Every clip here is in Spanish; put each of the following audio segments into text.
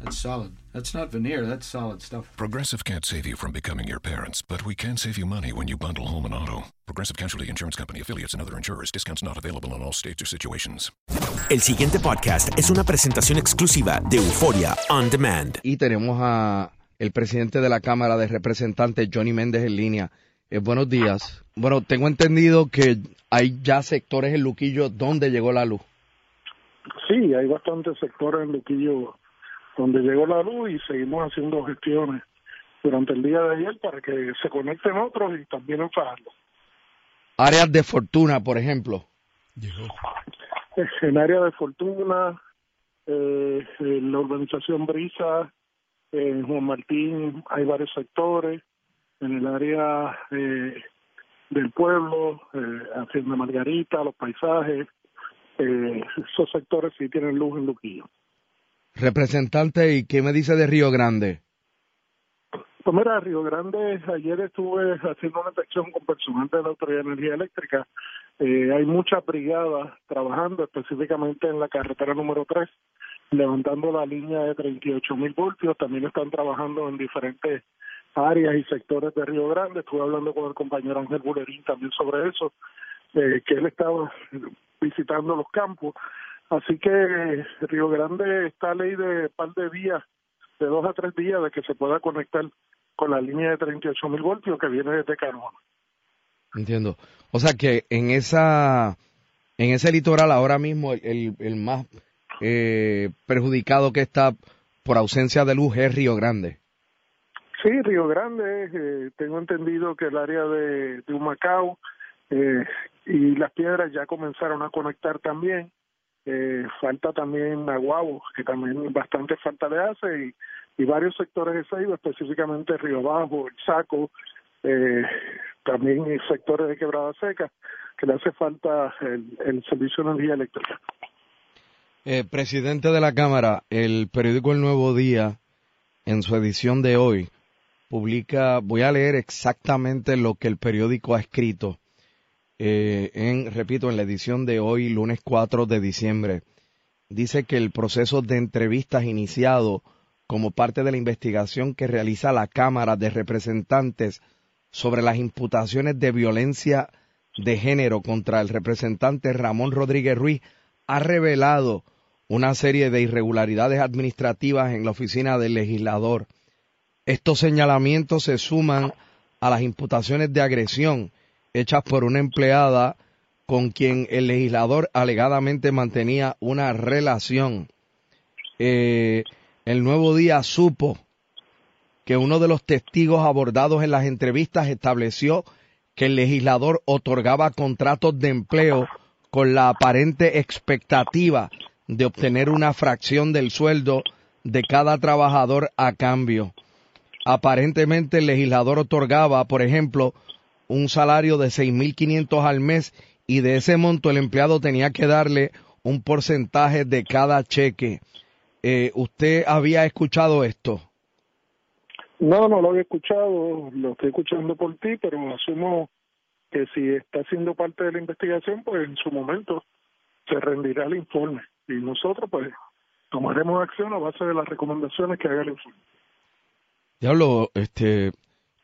That's solid. That's not veneer. That's solid stuff. Progressive can't save you from becoming your parents, but we can save you money when you bundle home and auto. Progressive Casualty Insurance Company affiliates and other insurers. Discounts not available in all states or situations. El siguiente podcast es una presentación exclusiva de Euforia On Demand. Y tenemos a el presidente de la Cámara de Representantes, Johnny Méndez, en línea. Eh, buenos días. Bueno, tengo entendido que hay ya sectores en Luquillo donde llegó la luz. Sí, hay bastantes sectores en Luquillo donde llegó la luz y seguimos haciendo gestiones durante el día de ayer para que se conecten otros y también en Fajardo. Áreas de fortuna, por ejemplo. En área de Fortuna, eh, en la urbanización Brisa, en Juan Martín hay varios sectores, en el área eh, del pueblo, eh, Hacienda Margarita, los paisajes, eh, esos sectores sí tienen luz en Luquillo. Representante, ¿y qué me dice de Río Grande? Pues mira, Río Grande, ayer estuve haciendo una inspección con personal de la Autoridad de Energía Eléctrica. Eh, hay muchas brigadas trabajando específicamente en la carretera número 3, levantando la línea de 38 mil voltios. También están trabajando en diferentes áreas y sectores de Río Grande. Estuve hablando con el compañero Ángel Bulerín también sobre eso, eh, que él estaba visitando los campos. Así que Río Grande está ley de par de días, de dos a tres días, de que se pueda conectar con la línea de 38 mil voltios que viene desde Canoa. Entiendo. O sea que en esa en ese litoral ahora mismo el, el, el más eh, perjudicado que está por ausencia de luz es Río Grande. Sí, Río Grande, eh, tengo entendido que el área de, de Humacao eh, y las piedras ya comenzaron a conectar también. Eh, falta también Nahuabo, que también bastante falta le hace, y, varios sectores de Seiba, específicamente Río Bajo, El Saco, eh, también sectores de Quebrada Seca, que le hace falta el, el servicio de energía eléctrica. Eh, presidente de la Cámara, el periódico El Nuevo Día, en su edición de hoy, publica, voy a leer exactamente lo que el periódico ha escrito, eh, en, repito, en la edición de hoy, lunes 4 de diciembre. Dice que el proceso de entrevistas iniciado como parte de la investigación que realiza la Cámara de Representantes sobre las imputaciones de violencia de género contra el representante Ramón Rodríguez Ruiz ha revelado una serie de irregularidades administrativas en la oficina del legislador. Estos señalamientos se suman a las imputaciones de agresión hechas por una empleada con quien el legislador alegadamente mantenía una relación. Eh, el nuevo día supo que uno de los testigos abordados en las entrevistas estableció que el legislador otorgaba contratos de empleo con la aparente expectativa de obtener una fracción del sueldo de cada trabajador a cambio. Aparentemente el legislador otorgaba, por ejemplo, un salario de 6.500 al mes y de ese monto el empleado tenía que darle un porcentaje de cada cheque. Eh, ¿Usted había escuchado esto? No, no lo había escuchado, lo estoy escuchando por ti, pero asumo que si está siendo parte de la investigación, pues en su momento se rendirá el informe y nosotros pues tomaremos acción a base de las recomendaciones que haga el informe. Diablo, este,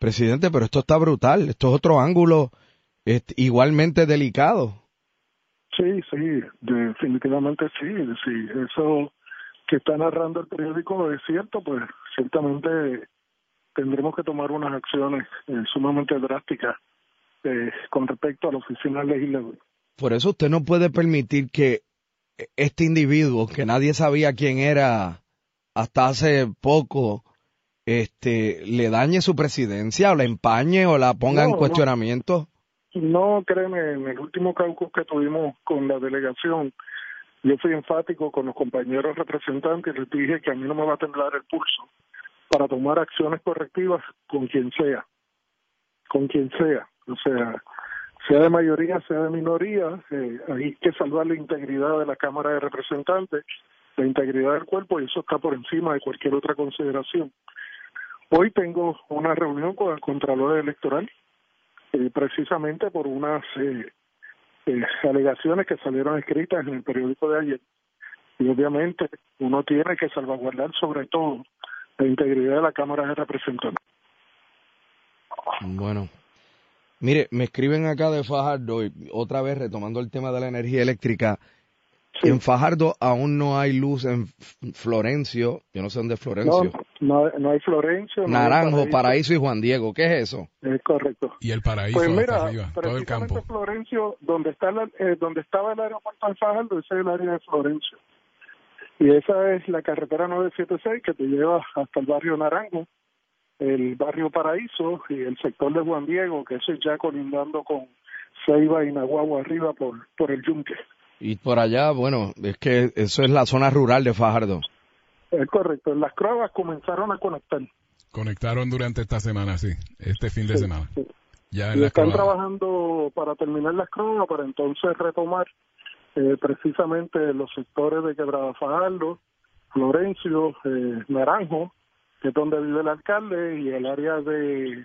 presidente, pero esto está brutal, esto es otro ángulo este, igualmente delicado. Sí, sí, definitivamente sí, sí, eso que está narrando el periódico es cierto, pues ciertamente tendremos que tomar unas acciones eh, sumamente drásticas eh, con respecto a la oficina legislativa. Por eso usted no puede permitir que este individuo, que nadie sabía quién era hasta hace poco, este, le dañe su presidencia o la empañe o la ponga en cuestionamiento. No, créeme, en el último caucus que tuvimos con la delegación, yo fui enfático con los compañeros representantes y les dije que a mí no me va a temblar el pulso para tomar acciones correctivas con quien sea, con quien sea. O sea, sea de mayoría, sea de minoría, eh, hay que salvar la integridad de la Cámara de Representantes, la integridad del cuerpo, y eso está por encima de cualquier otra consideración. Hoy tengo una reunión con el Contralor Electoral, eh, precisamente por unas eh, eh, alegaciones que salieron escritas en el periódico de ayer. Y obviamente uno tiene que salvaguardar sobre todo la integridad de la Cámara de Representantes. Bueno, Mire, me escriben acá de Fajardo, y otra vez retomando el tema de la energía eléctrica. En Fajardo aún no hay luz en Florencio, yo no sé dónde es Florencio. No, no, hay Florencio. Naranjo, Paraíso. y Juan Diego, ¿qué es eso? Es correcto. Y el Paraíso pues mira, arriba, todo el campo. Florencio, donde, está eh, donde estaba el aeropuerto de Fajardo, ese es el área de Florencio. Y esa es la carretera 976 que te lleva hasta el barrio Naranjo el barrio Paraíso y el sector de Juan Diego, que eso es ya colindando con Ceiba y Nahuatl arriba por, por el Yunque. Y por allá, bueno, es que eso es la zona rural de Fajardo. Es correcto, las pruebas comenzaron a conectar. Conectaron durante esta semana, sí, este fin de semana. Ya y están trabajando para terminar las pruebas, para entonces retomar eh, precisamente los sectores de Quebrada Fajardo, Florencio, eh, Naranjo, que es donde vive el alcalde, y el área de,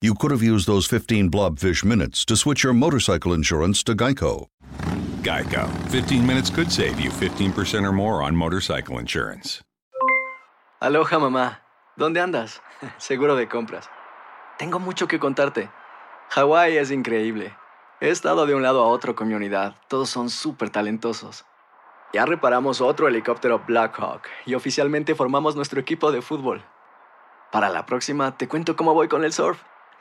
you could have used those 15 blobfish minutes to switch your motorcycle insurance to Geico. Geico. 15 minutes could save you 15% or more on motorcycle insurance. Aloha, mamá. ¿Dónde andas? Seguro de compras. Tengo mucho que contarte. Hawái es increíble. He estado de un lado a otro con mi unidad. Todos son súper talentosos. Ya reparamos otro helicóptero Blackhawk y oficialmente formamos nuestro equipo de fútbol. Para la próxima te cuento cómo voy con el surf